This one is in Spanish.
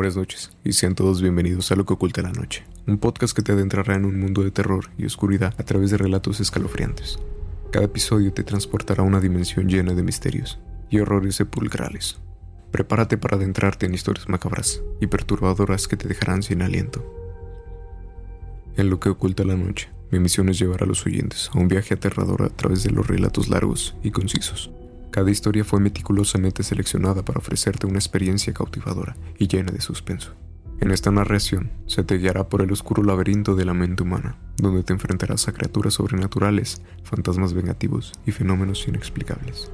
Buenas noches y sean todos bienvenidos a Lo que oculta la noche, un podcast que te adentrará en un mundo de terror y oscuridad a través de relatos escalofriantes. Cada episodio te transportará a una dimensión llena de misterios y horrores sepulcrales. Prepárate para adentrarte en historias macabras y perturbadoras que te dejarán sin aliento. En Lo que oculta la noche, mi misión es llevar a los oyentes a un viaje aterrador a través de los relatos largos y concisos cada historia fue meticulosamente seleccionada para ofrecerte una experiencia cautivadora y llena de suspenso. En esta narración se te guiará por el oscuro laberinto de la mente humana, donde te enfrentarás a criaturas sobrenaturales, fantasmas vengativos y fenómenos inexplicables.